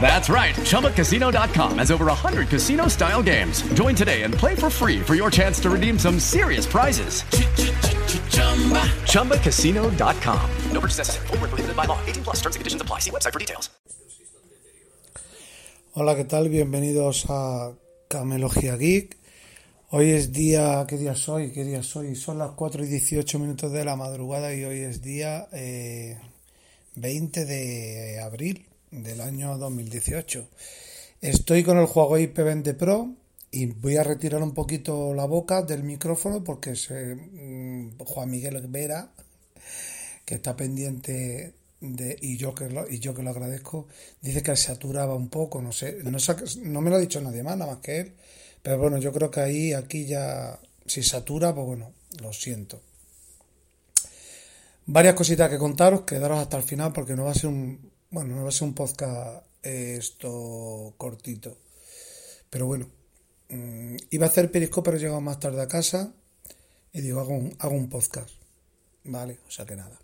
That's right. ChumbaCasino.com has over 100 casino style games. Join today and play for free for your chance to redeem some serious prizes. ChumbaCasino.com. No purchase necessary. Void were prohibited by law. 18 plus. Terms and conditions apply. See website for details. Hola, ¿qué tal? Bienvenidos a Camelogía Geek. Hoy es día, ¿qué día soy? ¿Qué día soy? Son las 4 y 18 minutos de la madrugada y hoy es día eh, 20 de abril del año 2018. Estoy con el Huawei P20 Pro y voy a retirar un poquito la boca del micrófono porque se, mm, Juan Miguel Vera, que está pendiente de, y yo que lo, y yo que lo agradezco, dice que saturaba un poco, no sé, no, no me lo ha dicho nadie más, nada más que él, pero bueno, yo creo que ahí, aquí ya, si satura, pues bueno, lo siento. Varias cositas que contaros, quedaros hasta el final porque no va a ser un, bueno, no va a ser un podcast eh, esto cortito, pero bueno, mm, iba a hacer periscope, pero he llegado más tarde a casa y digo, hago un, hago un podcast, ¿vale? O sea que nada.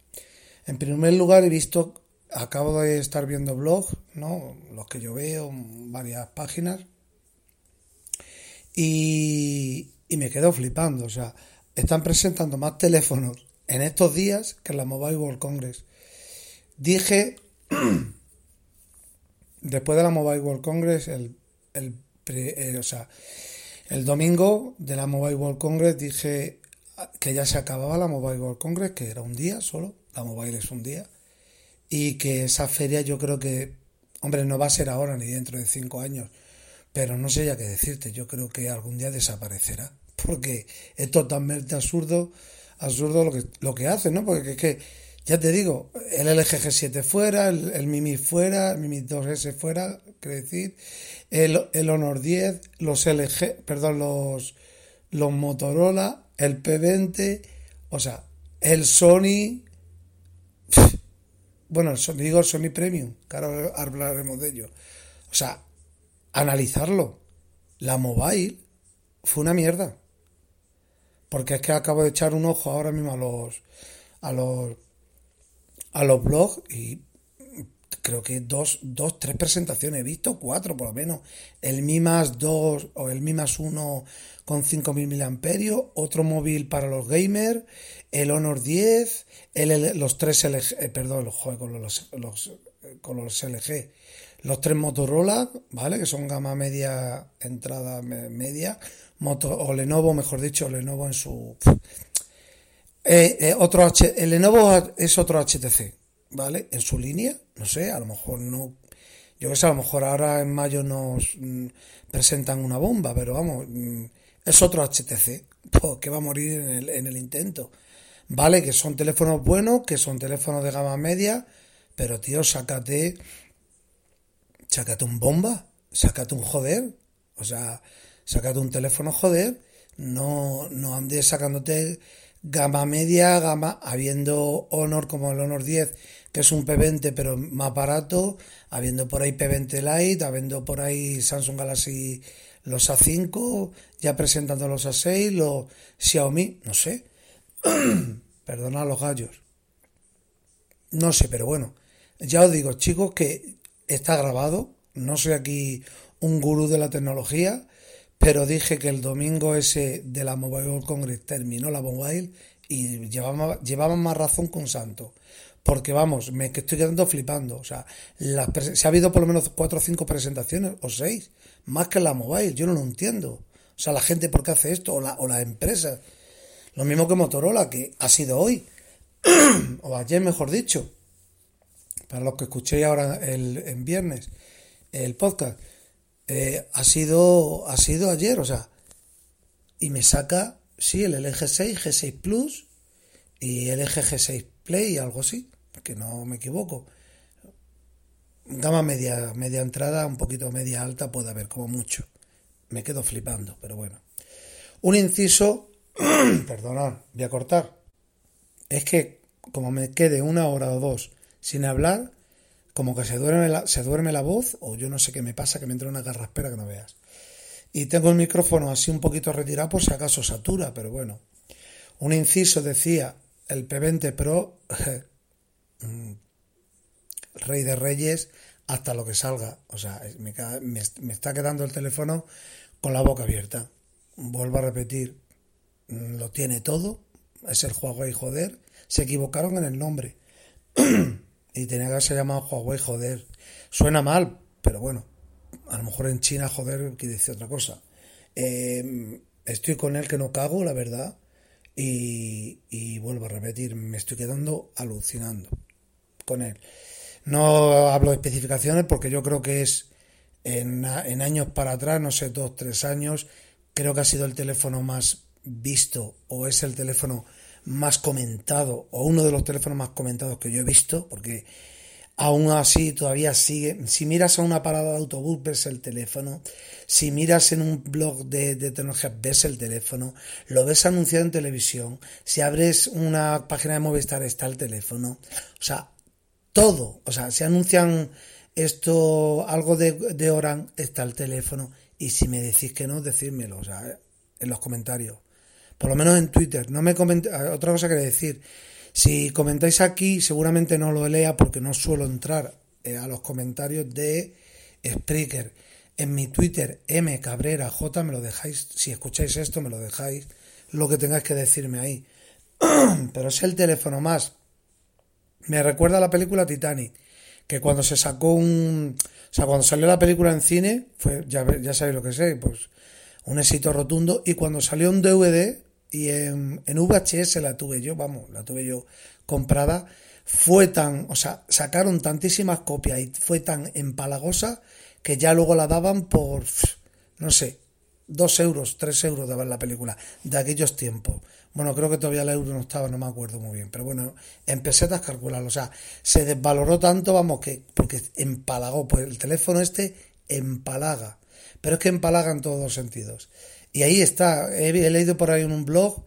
En primer lugar he visto, acabo de estar viendo blogs, ¿no? Los que yo veo, varias páginas, y, y me quedo flipando. O sea, están presentando más teléfonos en estos días que en la Mobile World Congress. Dije, después de la Mobile World Congress, el, el pre- eh, o sea, el domingo de la Mobile World Congress dije que ya se acababa la Mobile World Congress, que era un día solo, la Mobile es un día, y que esa feria yo creo que, hombre, no va a ser ahora ni dentro de cinco años, pero no sé ya qué decirte, yo creo que algún día desaparecerá, porque es totalmente absurdo, absurdo lo que, lo que hace, ¿no? Porque es que, ya te digo, el LG G7 fuera, el, el Mimi fuera, el Mimi 2S fuera, quiero decir, el, el Honor 10, los LG, perdón, los, los Motorola, el P20, o sea, el Sony, bueno, digo el Sony Premium, que hablaremos de ello. O sea, analizarlo. La mobile fue una mierda. Porque es que acabo de echar un ojo ahora mismo a los a los a los blogs y creo que dos, dos, tres presentaciones he visto, cuatro por lo menos. El Mi más 2 o el Mi más 1 con 5000 miliamperios, otro móvil para los gamers, el Honor 10, el, los tres LG, eh, perdón, los, con los, los, con los LG, los tres Motorola, ¿vale? Que son gama media, entrada me- media, Moto, o Lenovo, mejor dicho, Lenovo en su... Eh, eh, otro H, el Lenovo es otro HTC, ¿vale? En su línea, no sé, a lo mejor no. Yo que sé, a lo mejor ahora en mayo nos mm, presentan una bomba, pero vamos, mm, es otro HTC, pues, que va a morir en el, en el intento. Vale, que son teléfonos buenos, que son teléfonos de gama media, pero tío, sácate, sácate un bomba, sácate un joder, o sea, sácate un teléfono joder, no, no andes sacándote gama media, gama, habiendo Honor como el Honor 10, que es un P20 pero más barato, habiendo por ahí P20 Lite, habiendo por ahí Samsung Galaxy los A5, ya presentando los A6, los Xiaomi, no sé, perdona los gallos. No sé, pero bueno, ya os digo, chicos, que está grabado. No soy aquí un gurú de la tecnología, pero dije que el domingo ese de la Mobile World Congress terminó la mobile y llevaba, llevaba más razón con Santo. Porque vamos, me estoy quedando flipando. O sea, las si ha habido por lo menos cuatro o cinco presentaciones, o seis, más que en la mobile, yo no lo entiendo. O sea, la gente por qué hace esto, o, la, o las empresas. Lo mismo que Motorola, que ha sido hoy, o ayer mejor dicho. para los que escuchéis ahora el, en viernes el podcast, eh, ha sido ha sido ayer, o sea, y me saca, sí, el LG 6, G6 Plus y el LG G6 Play, algo así, que no me equivoco. Gama media, media entrada, un poquito media alta puede haber, como mucho. Me quedo flipando, pero bueno. Un inciso, perdonad, voy a cortar. Es que como me quede una hora o dos sin hablar, como que se duerme la, se duerme la voz, o yo no sé qué me pasa, que me entra una garraspera que no veas. Y tengo el micrófono así un poquito retirado por si acaso satura, pero bueno. Un inciso decía, el P20 Pro, mm, rey de reyes, hasta lo que salga. O sea, me, me, está quedando el teléfono con la boca abierta. Vuelvo a repetir, mm, lo tiene todo, es el Huawei joder, se equivocaron en el nombre. y tenía que haberse llamado Huawei joder. Suena mal, pero bueno, a lo mejor en China joder quiere decir otra cosa. Eh, estoy con él que no cago, la verdad. Y, y, vuelvo a repetir, me estoy quedando alucinando con él. No hablo de especificaciones porque yo creo que es en, en años para atrás, no sé, dos, tres años, creo que ha sido el teléfono más visto o es el teléfono más comentado o uno de los teléfonos más comentados que yo he visto porque aún así todavía sigue. Si miras a una parada de autobús ves el teléfono. Si miras en un blog de, tecnología ves el teléfono. Lo ves anunciado en televisión. Si abres una página de Movistar está el teléfono. O sea todo. O sea si anuncian esto algo de, de Oran está el teléfono. Y si me decís que no decídmelo o sea en los comentarios por lo menos en Twitter. No me otra cosa que decir. Si comentáis aquí, seguramente no lo lea porque no suelo entrar eh, a los comentarios de Spreaker. En mi Twitter, M Cabrera J, me lo dejáis. Si escucháis esto, me lo dejáis. Lo que tengáis que decirme ahí. Pero es el teléfono más. Me recuerda a la película Titanic. Que cuando se sacó un. O sea, cuando salió la película en cine, fue, ya, ya sabéis lo que sé, pues un éxito rotundo. Y cuando salió un DVD, y en, en, VHS la tuve yo, vamos, la tuve yo comprada, fue tan, o sea, sacaron tantísimas copias y fue tan empalagosa que ya luego la daban por, no sé, dos euros, tres euros de ver la película de aquellos tiempos. Bueno, creo que todavía el euro no estaba, no me acuerdo muy bien, pero bueno, empecé a calcularlo, o sea, se desvaloró tanto, vamos, que porque empalagó, pues el teléfono este empalaga, pero es que empalaga en todos los sentidos. Y ahí está, he, leído por ahí en un blog,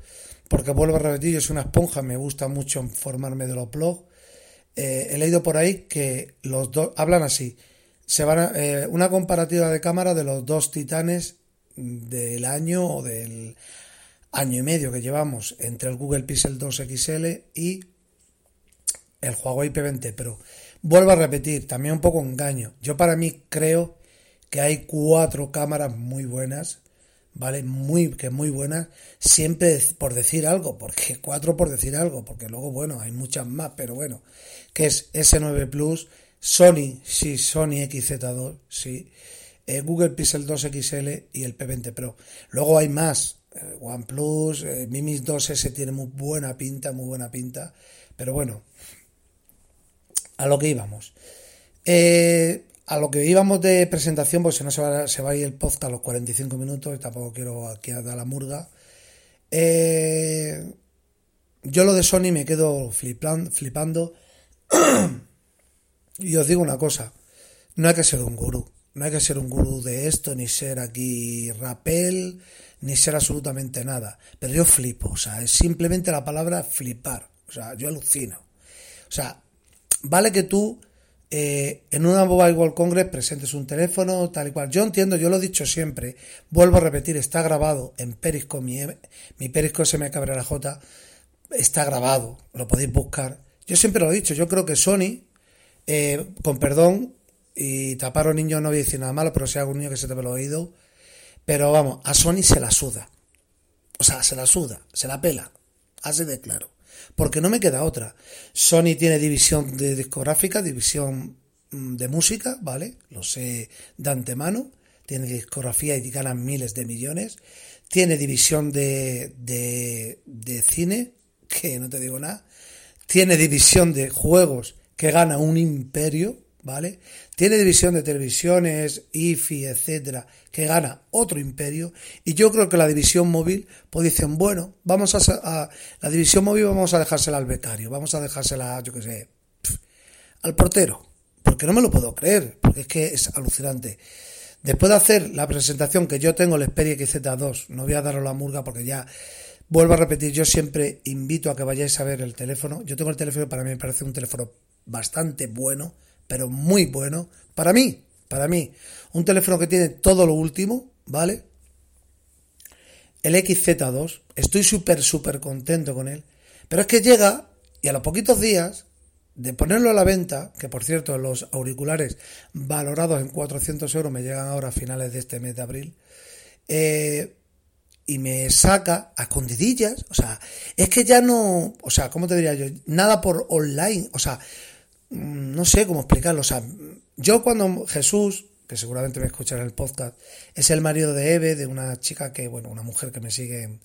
porque vuelvo a repetir, yo soy una esponja, me gusta mucho informarme de los blogs. Eh, he leído por ahí que los dos hablan así. Se van eh, una comparativa de cámara de los dos titanes del año o del año y medio que llevamos entre el Google Pixel 2 XL y el Huawei P20 Pro. Vuelvo a repetir, también un poco engaño. Yo para mí creo que hay cuatro cámaras muy buenas ¿vale? Muy, que muy buenas, siempre por decir algo, porque cuatro por decir algo, porque luego, bueno, hay muchas más, pero bueno, que es S9 Plus, Sony, sí, Sony XZ2, sí, eh, Google Pixel 2 XL y el P20 Pro. Luego hay más, eh, OnePlus, eh, Mi 2S tiene muy buena pinta, muy buena pinta, pero bueno, a lo que íbamos. Eh, a lo que íbamos de presentación, pues si no se va, se va a ir el podcast a los 45 minutos, tampoco quiero aquí dar la murga. Eh, yo lo de Sony me quedo flipando. y os digo una cosa, no hay que ser un gurú, no hay que ser un gurú de esto, ni ser aquí rapel, ni ser absolutamente nada. Pero yo flipo, o sea, es simplemente la palabra flipar, o sea, yo alucino. O sea, vale que tú eh, en una Mobile World Congress presentes un teléfono, tal y cual. Yo entiendo, yo lo he dicho siempre, vuelvo a repetir, está grabado en Periscope, mi, mi Periscope se me la J, está grabado, lo podéis buscar. Yo siempre lo he dicho, yo creo que Sony, eh, con perdón, y tapar a un niño no voy a decir nada malo, pero si hay algún niño que se te ve el oído, pero vamos, a Sony se la suda. O sea, se la suda, se la pela, hace de claro porque no me queda otra. Sony tiene división de discográfica, división mm, de música, ¿vale? Lo sé de antemano. Tiene discografía y ganan miles de millones. Tiene división de, de, de cine, que no te digo nada. Tiene división de juegos, que gana un imperio, ¿vale? Tiene división de televisiones, IFI, etcétera, que gana otro imperio. Y yo creo que la división móvil, pues dicen, bueno, vamos a, la división móvil vamos a dejársela al becario, vamos a dejársela, yo qué sé, al portero. Porque no me lo puedo creer, porque es que es alucinante. Después de hacer la presentación que yo tengo, el Xperia XZ2, no voy a daros la murga porque ya vuelvo a repetir, yo siempre invito a que vayáis a ver el teléfono. Yo tengo el teléfono, para mí me parece un teléfono bastante bueno, pero muy bueno. Para mí, para mí, un teléfono que tiene todo lo último, ¿vale? El XZ2, estoy súper, súper contento con él. Pero es que llega y a los poquitos días de ponerlo a la venta, que por cierto los auriculares valorados en 400 euros me llegan ahora a finales de este mes de abril, eh, y me saca a escondidillas, o sea, es que ya no, o sea, ¿cómo te diría yo? Nada por online, o sea, no sé cómo explicarlo, o sea, yo cuando Jesús, que seguramente me escuchará en el podcast, es el marido de Eve, de una chica que, bueno, una mujer que me sigue en,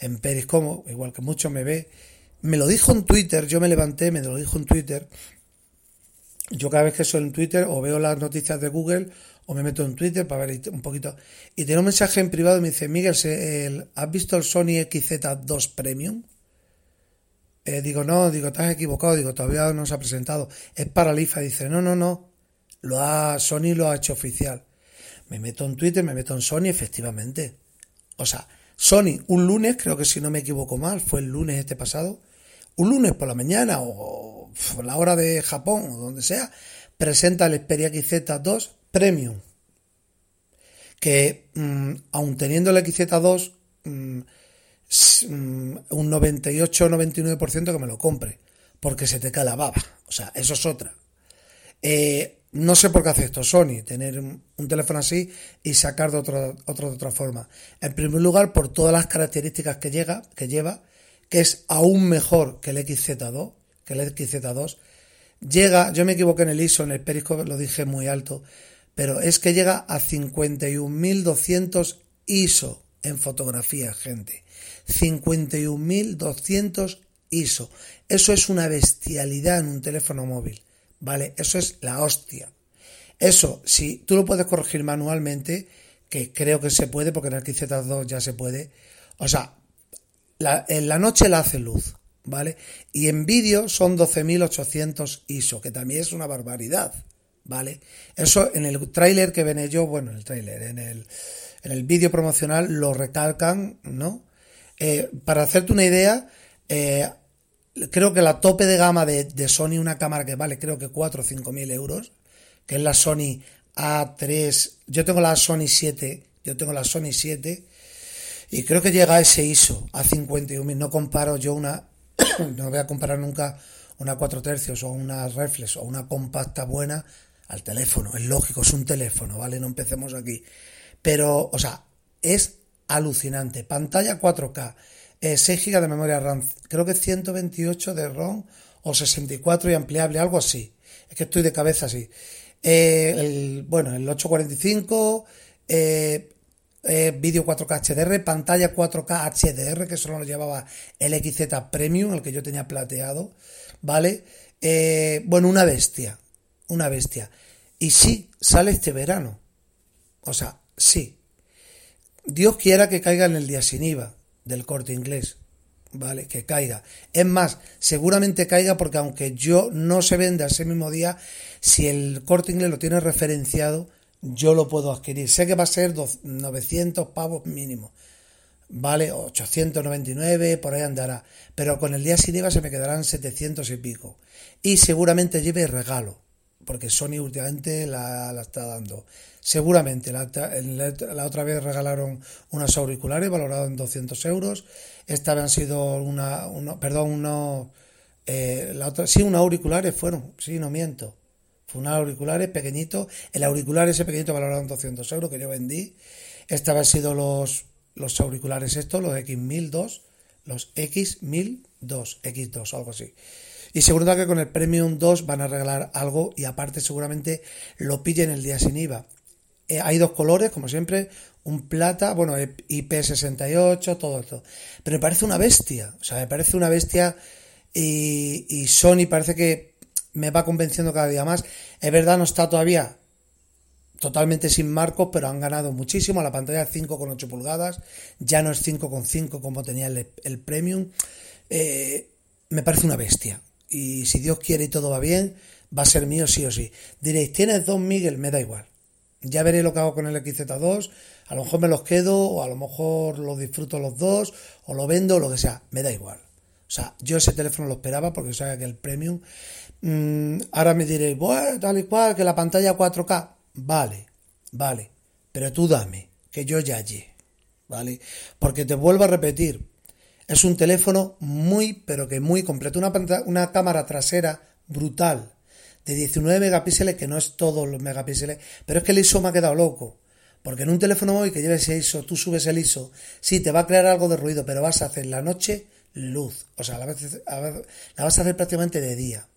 en Periscomo, igual que mucho me ve, me lo dijo en Twitter, yo me levanté, me lo dijo en Twitter. Yo cada vez que soy en Twitter o veo las noticias de Google o me meto en Twitter para ver un poquito. Y tiene un mensaje en privado y me dice, Miguel, el, ¿has visto el Sony XZ2 Premium? Eh, digo, no, digo, has equivocado, digo, todavía no se ha presentado. Es para Lifa. Dice, no, no, no. Lo ha, Sony lo ha hecho oficial. Me meto en Twitter, me meto en Sony, efectivamente. O sea, Sony, un lunes, creo que si no me equivoco mal, fue el lunes este pasado, un lunes por la mañana o la hora de Japón o donde sea, presenta el Xperia XZ2 Premium. Que mmm, aun teniendo el XZ2, mmm, un 98-99% que me lo compre, porque se te cae la baba. O sea, eso es otra. Eh, no sé por qué hace esto Sony, tener un teléfono así y sacar de, otro, otro, de otra forma. En primer lugar, por todas las características que, llega, que lleva, que es aún mejor que el XZ2, que el XZ2. Llega, yo me equivoqué en el ISO, en el Periscope lo dije muy alto, pero es que llega a 51.200 ISO en fotografía, gente. 51.200 ISO. Eso es una bestialidad en un teléfono móvil. ¿Vale? Eso es la hostia. Eso, si tú lo puedes corregir manualmente, que creo que se puede, porque en el XZ2 ya se puede. O sea, la, en la noche la hace luz, ¿vale? Y en vídeo son 12.800 ISO, que también es una barbaridad, ¿vale? Eso en el tráiler que ven yo, bueno, en el tráiler, en el, en el vídeo promocional lo recalcan, ¿no? Eh, para hacerte una idea, eh, creo que la tope de gama de, de, Sony, una cámara que vale creo que 4 o 5 mil euros, que es la Sony A3, yo tengo la Sony 7, yo tengo la Sony 7, y creo que llega a ese ISO, a 51.000, no comparo yo una, no voy a comparar nunca una 4 tercios o una reflex o una compacta buena al teléfono, es lógico, es un teléfono, ¿vale? No empecemos aquí. Pero, o sea, es alucinante. Pantalla 4K, eh, 6 GB de memoria RAM, creo que 128 de ROM o 64 y ampliable, algo así. Es que estoy de cabeza así. Eh, el, bueno, el 845, eh, eh, vídeo 4K HDR, pantalla 4K HDR, que solo lo llevaba el XZ Premium, el que yo tenía plateado, ¿vale? Eh, bueno, una bestia, una bestia. Y sí, sale este verano. O sea, sí. Dios quiera que caiga en el día sin IVA del corte inglés. ¿Vale? Que caiga. Es más, seguramente caiga porque aunque yo no se venda ese mismo día, si el corte inglés lo tiene referenciado, yo lo puedo adquirir. Sé que va a ser 900 pavos mínimo. Vale, 899, por ahí andará. Pero con el día sin IVA se me quedarán 700 y pico. Y seguramente lleve regalo. Porque Sony últimamente la, la está dando. Seguramente. La, la, la, otra vez regalaron unos auriculares valorados en 200 euros. Esta han sido una, una perdón, unos, eh, la otra, sí, unos auriculares fueron, sí, no miento. Fue unos auriculares pequeñitos. El auricular ese pequeñito valorado en 200 euros que yo vendí. Esta han sido los, los auriculares estos, los X1002, los X1002, X2, algo así. Y seguro que con el Premium 2 van a regalar algo y aparte seguramente lo pillen el día sin IVA. Eh, hay dos colores, como siempre, un plata, bueno, IP68, todo esto. Pero me parece una bestia, o sea, me parece una bestia y, y Sony parece que me va convenciendo cada día más. Es verdad, no está todavía totalmente sin marcos, pero han ganado muchísimo. La pantalla es 5,8 pulgadas, ya no es 5,5 como tenía el, el Premium. Eh, me parece una bestia. Y si Dios quiere y todo va bien, va a ser mío sí o sí. Diréis, ¿tienes dos Miguel? Me da igual. Ya veré lo que hago con el XZ2. A lo mejor me los quedo, o a lo mejor los disfruto los dos, o lo vendo, o lo que sea. Me da igual. O sea, yo ese teléfono lo esperaba porque sabía que el Premium. Mmm, ahora me diréis, bueno, tal y cual, que la pantalla 4K. Vale, vale. Pero tú dame, que yo ya allí. ¿Vale? Porque te vuelvo a repetir, es un teléfono muy, pero que muy completo. Una, una cámara trasera brutal de 19 megapíxeles, que no es todos los megapíxeles, pero es que el ISO me ha quedado loco. Porque en un teléfono hoy que lleve ese ISO, tú subes el ISO, sí, te va a crear algo de ruido, pero vas a hacer la noche luz. O sea, la vas a hacer prácticamente de día.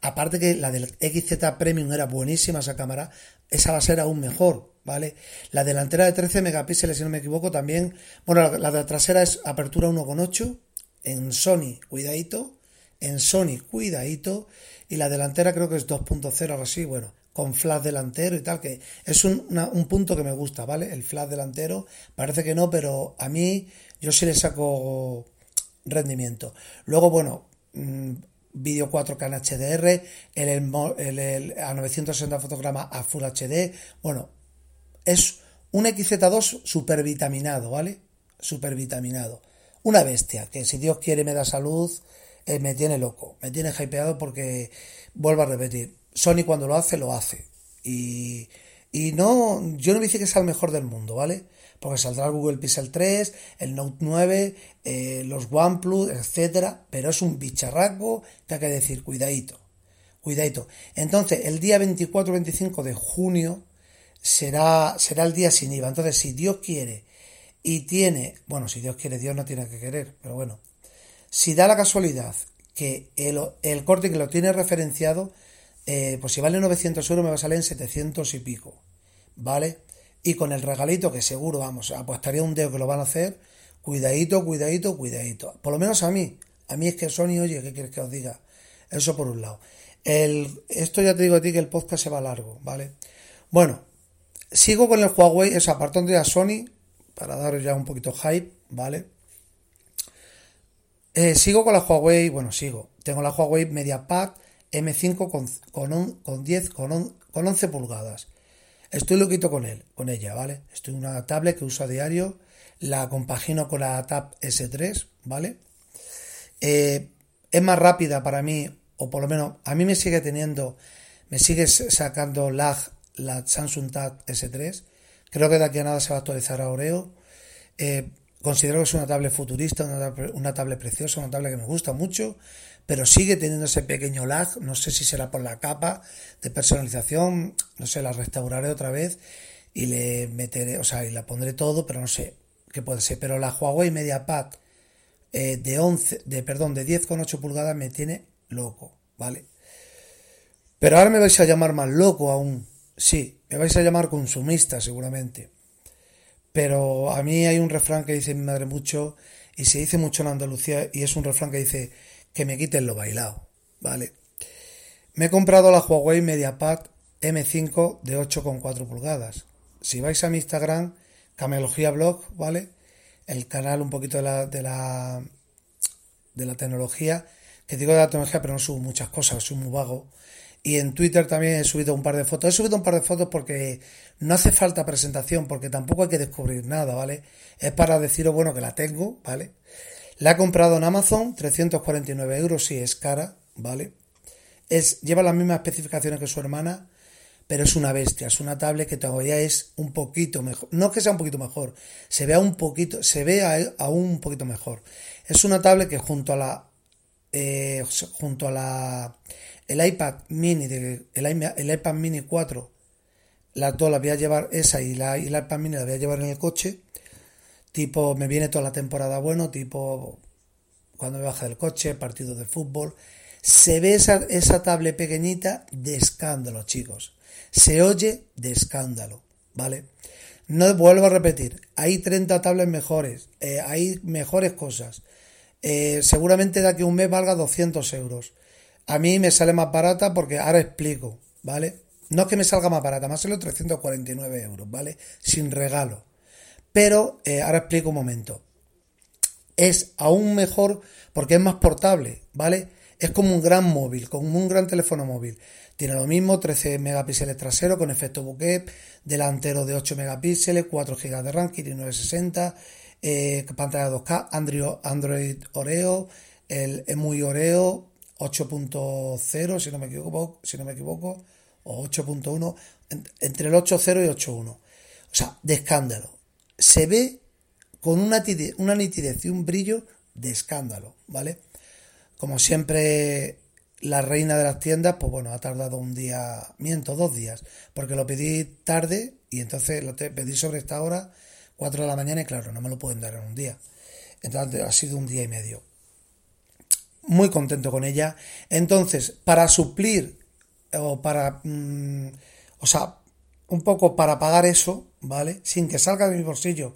Aparte que la del XZ Premium era buenísima esa cámara, esa va a ser aún mejor, ¿vale? La delantera de 13 megapíxeles, si no me equivoco, también. Bueno, la de la trasera es apertura 1.8. En Sony, cuidadito. En Sony, cuidadito. Y la delantera creo que es 2.0, algo así, bueno, con flash delantero y tal, que es un, un, punto que me gusta, ¿vale? El flash delantero, parece que no, pero a mí yo sí le saco rendimiento. Luego, bueno, mm, vídeo 4K en HDR, el, el, a 960 fotogramas a Full HD. Bueno, es un XZ2 super vitaminado, ¿vale? Super vitaminado. Una bestia, que si Dios quiere me da salud, eh, me tiene loco, me tiene hypeado porque, vuelvo a repetir, Sony cuando lo hace, lo hace. Y, y no, yo no me dice que sea el mejor del mundo, ¿vale? porque saldrá el Google Pixel 3, el Note 9, eh, los OnePlus, etcétera, pero es un bicharraco que hay que decir, cuidadito, cuidadito. Entonces, el día 24-25 de junio será, será el día sin IVA. Entonces, si Dios quiere y tiene, bueno, si Dios quiere, Dios no tiene que querer, pero bueno, si da la casualidad que el, el corte que lo tiene referenciado, eh, pues si vale 900 euros me va a salir en 700 y pico, ¿vale? y con el regalito que seguro, vamos, apostaría un dedo que lo van a hacer, cuidadito, cuidadito, cuidadito. Por lo menos a mí. A mí es que Sony, oye, ¿qué quieres que os diga? Eso por un lado. El, esto ya te digo a ti que el podcast se va largo, ¿vale? Bueno, sigo con el Huawei, es apartando de a Sony, para daros ya un poquito hype, ¿vale? Eh, sigo con la Huawei, bueno, sigo. Tengo la Huawei MediaPad M5 con, con, con 10, con, con 11 pulgadas. Estoy loquito con él, con ella, ¿vale? Estoy una tablet que uso a diario, la compagino con la Tab S3, ¿vale? Eh, es más rápida para mí, o por lo menos a mí me sigue teniendo, me sigue sacando lag la Samsung Tab S3. Creo que de aquí a nada se va a actualizar a Oreo. Eh, considero que es una tablet futurista, una una tablet preciosa, una tablet que me gusta mucho pero sigue teniendo ese pequeño lag, no sé si será por la capa de personalización, no sé, la restauraré otra vez y le meteré, o sea, y la pondré todo, pero no sé qué puede ser, pero la Huawei MediaPad eh, de 11, de perdón, de 10,8 pulgadas me tiene loco, ¿vale? Pero ahora me vais a llamar más loco aún. Sí, me vais a llamar consumista seguramente. Pero a mí hay un refrán que dice mi madre mucho y se dice mucho en Andalucía y es un refrán que dice que me quiten lo bailado, ¿vale? Me he comprado la Huawei MediaPad M5 de 8,4 pulgadas. Si vais a mi Instagram, Camelogía Blog, ¿vale? El canal un poquito de la, de la, de la tecnología, que digo de la tecnología, pero no subo muchas cosas, soy muy vago. Y en Twitter también he subido un par de fotos. He subido un par de fotos porque no hace falta presentación, porque tampoco hay que descubrir nada, ¿vale? Es para deciros, bueno, que la tengo, ¿vale? La he comprado en Amazon, 349 euros, sí, es cara, ¿vale? Es, lleva las mismas especificaciones que su hermana, pero es una bestia, es una tablet que todavía es un poquito mejor. No que sea un poquito mejor, se ve un poquito, se ve aún un poquito mejor. Es una tablet que junto a la, eh, junto a la, el iPad mini, de, el, iPad mini 4, las dos las voy a llevar, esa y la, y la iPad mini la voy a llevar en el coche tipo me viene toda la temporada bueno, tipo cuando me baja del coche, partido de fútbol. Se ve esa, esa tablet pequeñita de escándalo, chicos. Se oye de escándalo, ¿vale? No vuelvo a repetir, hay 30 tablets mejores, eh, hay mejores cosas. Eh, seguramente de aquí a un mes valga 200 euros. A mí me sale más barata porque ahora explico, ¿vale? No es que me salga más barata, me sale 349 euros, ¿vale? Sin regalo. Pero eh, ahora explico un momento. Es aún mejor porque es más portable, ¿vale? Es como un gran móvil, como un gran teléfono móvil. Tiene lo mismo, 13 megapíxeles trasero con efecto bokeh, delantero de 8 megapíxeles, 4 GB de RAM, Kirin 960, eh, pantalla 2K, Android, Android Oreo, el EMUI Oreo 8.0, si no me equivoco, si no me equivoco, o 8.1, entre el 8.0 y 8.1. O sea, de escándalo. Se ve con una, una nitidez y un brillo de escándalo, ¿vale? Como siempre, la reina de las tiendas, pues bueno, ha tardado un día, miento, dos días, porque lo pedí tarde y entonces lo pedí sobre esta hora, 4 de la mañana, y claro, no me lo pueden dar en un día. Entonces ha sido un día y medio. Muy contento con ella. Entonces, para suplir o para, mm, o sea, un poco para pagar eso, ¿vale? Sin que salga de mi bolsillo,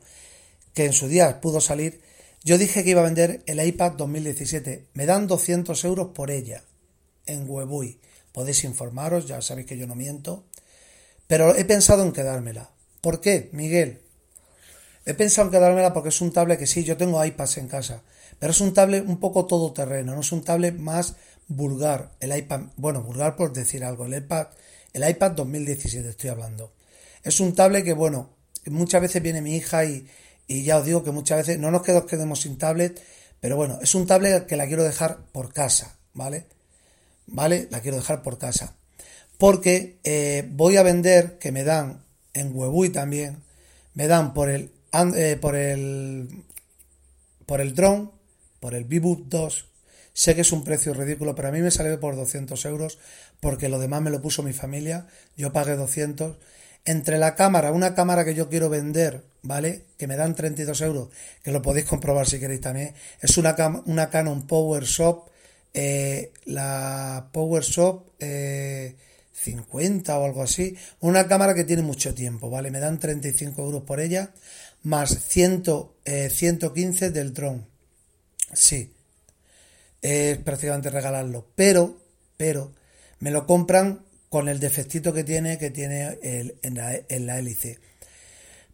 que en su día pudo salir, yo dije que iba a vender el iPad 2017. Me dan 200 euros por ella en Webui. Podéis informaros, ya sabéis que yo no miento. Pero he pensado en quedármela. ¿Por qué, Miguel? He pensado en quedármela porque es un tablet que sí, yo tengo iPads en casa. Pero es un tablet un poco todoterreno, no es un tablet más vulgar. El iPad, bueno, vulgar por decir algo. El iPad, el iPad 2017 estoy hablando. Es un tablet que, bueno, muchas veces viene mi hija y, y ya os digo que muchas veces no nos quedemos sin tablet, pero bueno, es un tablet que la quiero dejar por casa, ¿vale? ¿Vale? La quiero dejar por casa. Porque eh, voy a vender, que me dan en Webui también, me dan por el, eh, por el, por el drone, por el Viboot 2, sé que es un precio ridículo, pero a mí me salió por 200 euros, porque lo demás me lo puso mi familia, yo pagué 200 entre la cámara, una cámara que yo quiero vender, ¿vale? Que me dan 32 euros, que lo podéis comprobar si queréis también. Es una, una Canon PowerShop, eh, la PowerShop eh, 50 o algo así. Una cámara que tiene mucho tiempo, ¿vale? Me dan 35 euros por ella, más 100, 115 eh, del dron. Sí, es prácticamente regalarlo. Pero, pero, me lo compran con el defectito que tiene, que tiene el, en, la, hélice.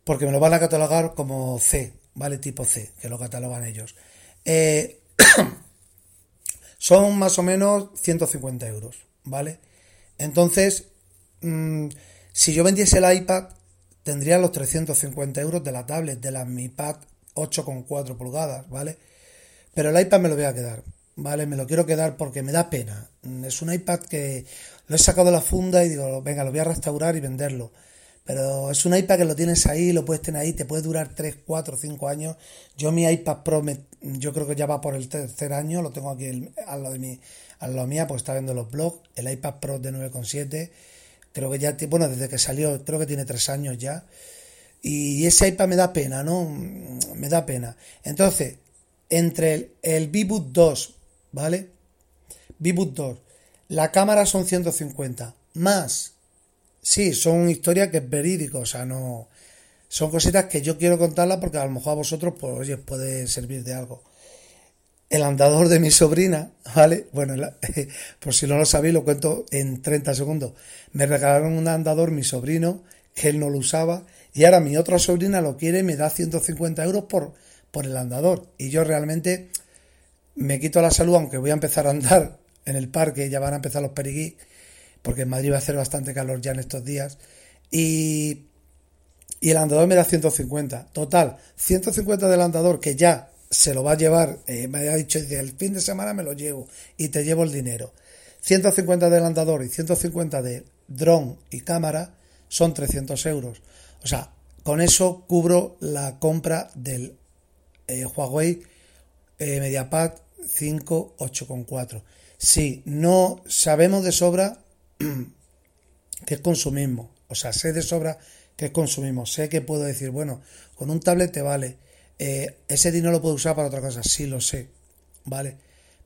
Porque me lo van a catalogar como C, ¿vale? Tipo C, que lo catalogan ellos. Eh, son más o menos 150 euros, ¿vale? Entonces, mm, si yo vendiese el iPad, tendría los 350 euros de la tablet, de la Mi Pad 8,4 pulgadas, ¿vale? Pero el iPad me lo voy a quedar, ¿vale? Me lo quiero quedar porque me da pena. Es un iPad que lo he sacado de la funda y digo, venga, lo voy a restaurar y venderlo. Pero es un iPad que lo tienes ahí, lo puedes tener ahí, te puede durar 3, 4, 5 años. Yo mi iPad Pro, yo creo que ya va por el tercer año, lo tengo aquí al lado de mi, al lado mía, pues está viendo los blogs. El iPad Pro de 9,7, creo que ya, bueno, desde que salió, creo que tiene 3 años ya. Y ese iPad me da pena, ¿no? Me da pena. Entonces, entre el, el V-Boot 2, ¿vale? V-Boot 2 la cámara son 150. Más. Sí, son historias que es verídico, o sea, no. Son cositas que yo quiero contarlas porque a lo mejor a vosotros, pues, oye, puede servir de algo. El andador de mi sobrina, ¿vale? Bueno, por si no lo sabéis, lo cuento en 30 segundos. Me regalaron un andador mi sobrino, que él no lo usaba, y ahora mi otra sobrina lo quiere y me da 150 euros por, por el andador. Y yo realmente me quito la salud, aunque voy a empezar a andar en el parque, ya van a empezar los periguí, porque en Madrid va a hacer bastante calor ya en estos días. Y, y el andador me da 150. Total, 150 del andador que ya se lo va a llevar, eh, me ha dicho, el fin de semana me lo llevo y te llevo el dinero. 150 del andador y 150 de dron y cámara son 300 euros. O sea, con eso cubro la compra del eh, Huawei eh, MediaPad 5 8.4. Sí, no sabemos de sobra que es consumismo. O sea, sé de sobra que es consumismo. Sé que puedo decir, bueno, con un tablet te vale. Eh, ese dinero lo puedo usar para otra cosa. Sí, lo sé. ¿Vale?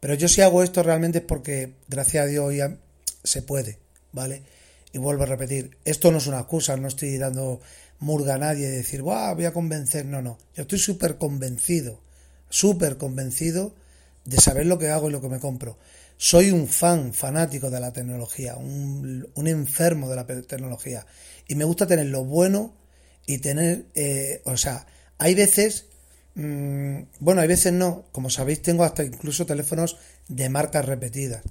Pero yo si hago esto realmente es porque, gracias a Dios, ya se puede. ¿Vale? Y vuelvo a repetir, esto no es una excusa, no estoy dando murga a nadie de decir, voy a convencer. No, no. Yo estoy súper convencido, súper convencido de saber lo que hago y lo que me compro. soy un fan fanático de la tecnología, un, enfermo de la tecnología. Y me gusta tener lo bueno y tener, eh, o sea, hay veces, mm, bueno, hay veces no, como sabéis, tengo hasta incluso teléfonos de marcas repetidas.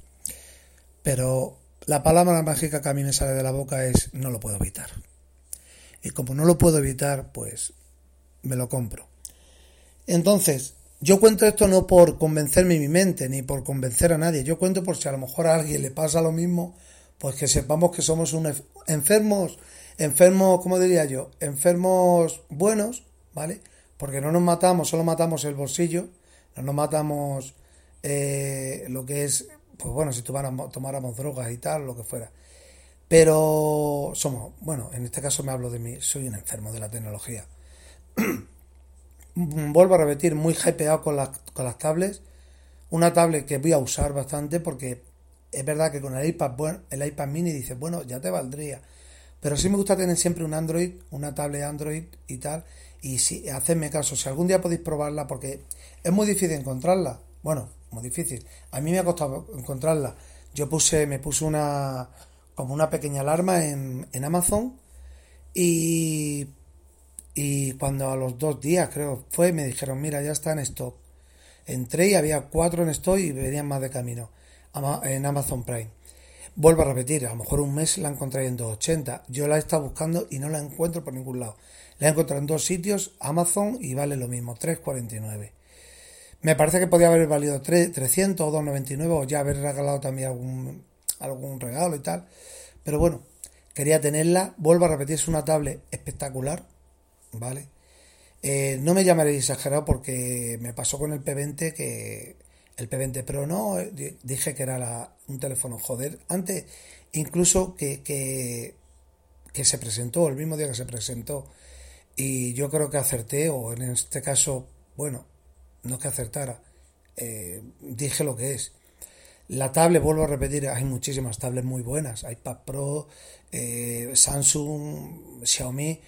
Pero la palabra mágica que a mí me sale de la boca es no lo puedo evitar. Y como no lo puedo evitar, pues me lo compro. Entonces, yo cuento esto no por convencerme en mi mente, ni por convencer a nadie. Yo cuento por si a lo mejor a alguien le pasa lo mismo, pues que sepamos que somos un enf- enfermos, enfermos, ¿cómo diría yo? Enfermos buenos, ¿vale? Porque no nos matamos, solo matamos el bolsillo, no nos matamos eh, lo que es, pues bueno, si tomáramos, tomáramos drogas y tal, lo que fuera. Pero somos, bueno, en este caso me hablo de mí, soy un enfermo de la tecnología. Vuelvo a repetir, muy hypeado con las, con las tablets. Una tablet que voy a usar bastante porque es verdad que con el iPad, bueno, el iPad mini dice, bueno, ya te valdría. Pero sí me gusta tener siempre un Android, una tablet Android y tal. Y si, hacedme caso, si algún día podéis probarla, porque es muy difícil encontrarla. Bueno, muy difícil. A mí me ha costado encontrarla. Yo puse, me puse una, como una pequeña alarma en, en Amazon y, y cuando a los dos días creo fue, me dijeron, mira, ya está en stock. Entré y había cuatro en stock y venían más de camino en Amazon Prime. Vuelvo a repetir, a lo mejor un mes la encontré en 280. Yo la he estado buscando y no la encuentro por ningún lado. La he encontrado en dos sitios, Amazon, y vale lo mismo, 3,49. Me parece que podía haber valido 3, 300 o 2,99 o ya haber regalado también algún, algún regalo y tal. Pero bueno, quería tenerla. Vuelvo a repetir, es una tablet espectacular, ¿vale? Eh, no me llamaré exagerado porque me pasó con el P20 que el P20 Pro no, eh, di- dije que era un teléfono joder. Antes, incluso que, que se presentó, el mismo día que se presentó, y yo creo que acerté, o en este caso, bueno, no es que acertara, eh, dije lo que es. La tablet, vuelvo a repetir, hay muchísimas tablets muy buenas. iPad Pro, eh, Samsung, Xiaomi,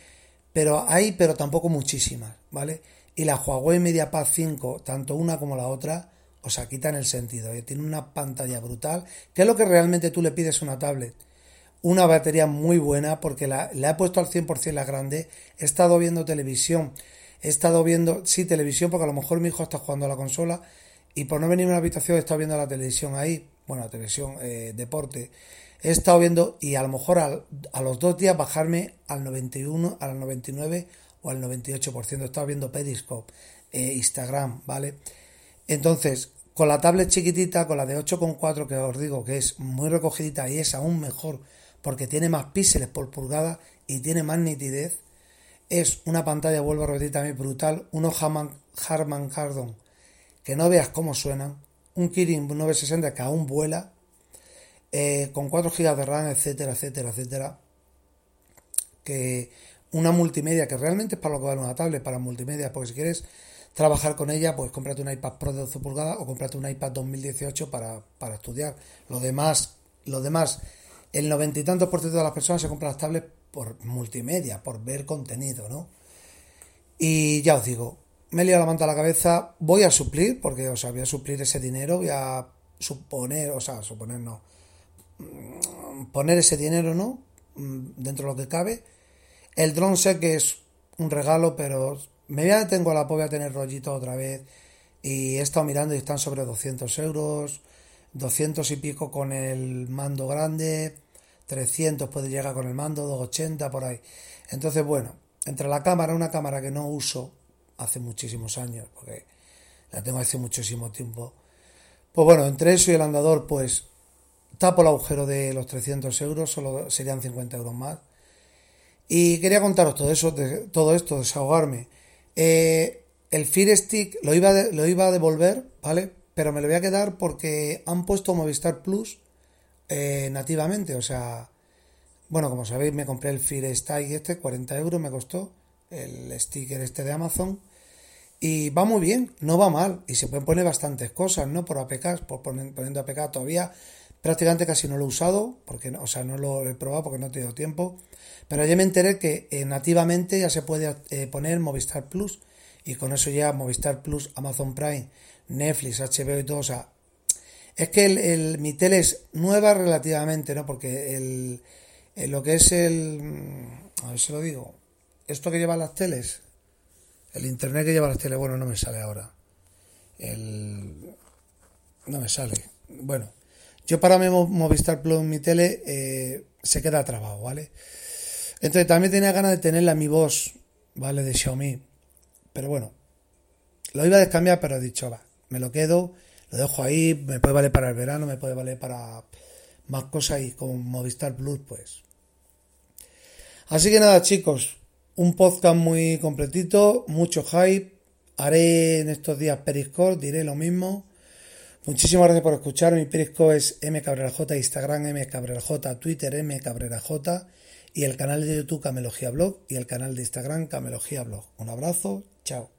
pero hay, pero tampoco muchísimas, ¿vale? Y la Huawei MediaPad 5, tanto una como la otra, o sea, quitan el sentido. ¿eh? Tiene una pantalla brutal, que es lo que realmente tú le pides a una tablet. Una batería muy buena, porque la, la he puesto al 100% la grande. He estado viendo televisión, he estado viendo, sí, televisión, porque a lo mejor mi hijo está jugando a la consola y por no venir a una habitación he estado viendo la televisión ahí, bueno, televisión, eh, deporte. He estado viendo y a lo mejor a los dos días bajarme al 91, al 99 o al 98%. He estado viendo Periscope, eh, Instagram, ¿vale? Entonces, con la tablet chiquitita, con la de 8,4 que os digo que es muy recogidita y es aún mejor porque tiene más píxeles por pulgada y tiene más nitidez, es una pantalla, vuelvo a repetir también brutal, unos Harman, Harman Kardon que no veas cómo suenan, un Kirin 960 que aún vuela, eh, con 4 GB de RAM, etcétera, etcétera, etcétera, que una multimedia que realmente es para lo que vale una tablet, para multimedia, porque si quieres trabajar con ella, pues cómprate un iPad Pro de 12 pulgadas o cómprate un iPad 2018 para, para estudiar. Lo demás, lo demás, el noventa y tantos por ciento de las personas se compran las tablets por multimedia, por ver contenido, ¿no? Y ya os digo, me he liado la manta a la cabeza, voy a suplir, porque, o sea, voy a suplir ese dinero, voy a suponer, o sea, suponer no, mm, poner ese dinero, ¿no? Mm, Dentro de lo que cabe. El drone sé que es un regalo, pero me voy a tengo la voy a tener rollito otra vez. Y he estado mirando y están sobre 200 euros, 200 y pico con el mando grande, 300 puede llegar con el mando, 280 por ahí. Entonces, bueno, entre la cámara, una cámara que no uso hace muchísimos años, porque la tengo hace muchísimo tiempo. Pues bueno, entre eso y el andador, pues tapo el agujero de los 300 euros, solo serían 50 euros más. Y quería contaros todo eso, de- todo esto, desahogarme. Eh, el Fire Stick lo iba, de- lo iba a devolver, ¿vale? Pero me lo voy a quedar porque han puesto Movistar Plus eh, nativamente, o sea, bueno, como sabéis, me compré el Fire Stick este, 40 euros me costó, el sticker este de Amazon. Y va muy bien, no va mal. Y se pueden poner bastantes cosas, ¿no? Por APK, por poner- poniendo APK todavía. Prácticamente casi no lo he usado, porque, o sea, no lo he probado porque no he tenido tiempo. Pero ya me enteré que eh, nativamente ya se puede eh, poner Movistar Plus. Y con eso ya Movistar Plus, Amazon Prime, Netflix, HBO y todo. O sea, Es que el, mi tele es nueva relativamente, ¿no? Porque el, el- lo que es el... A ver si lo digo. Esto que llevan las teles, el internet que lleva las teles, bueno, no me sale ahora. El... No me sale. Bueno, yo para mi Mo- Movistar Plus mi tele eh, se queda trabado, ¿vale? Entonces también tenía ganas de tenerla mi voz, ¿vale? De Xiaomi. Pero bueno, lo iba a descambiar, pero he dicho, va, me lo quedo, lo dejo ahí, me puede valer para el verano, me puede valer para más cosas y con Movistar Plus, pues. Así que nada, chicos, un podcast muy completito, mucho hype. Haré en estos días Periscope, diré lo mismo. Muchísimas gracias por escuchar. Mi Periscope es mcabreraj, Instagram mcabreraj, Twitter mcabreraj y el canal de YouTube Camelogía Blog y el canal de Instagram Camelogía Blog. Un abrazo, chao.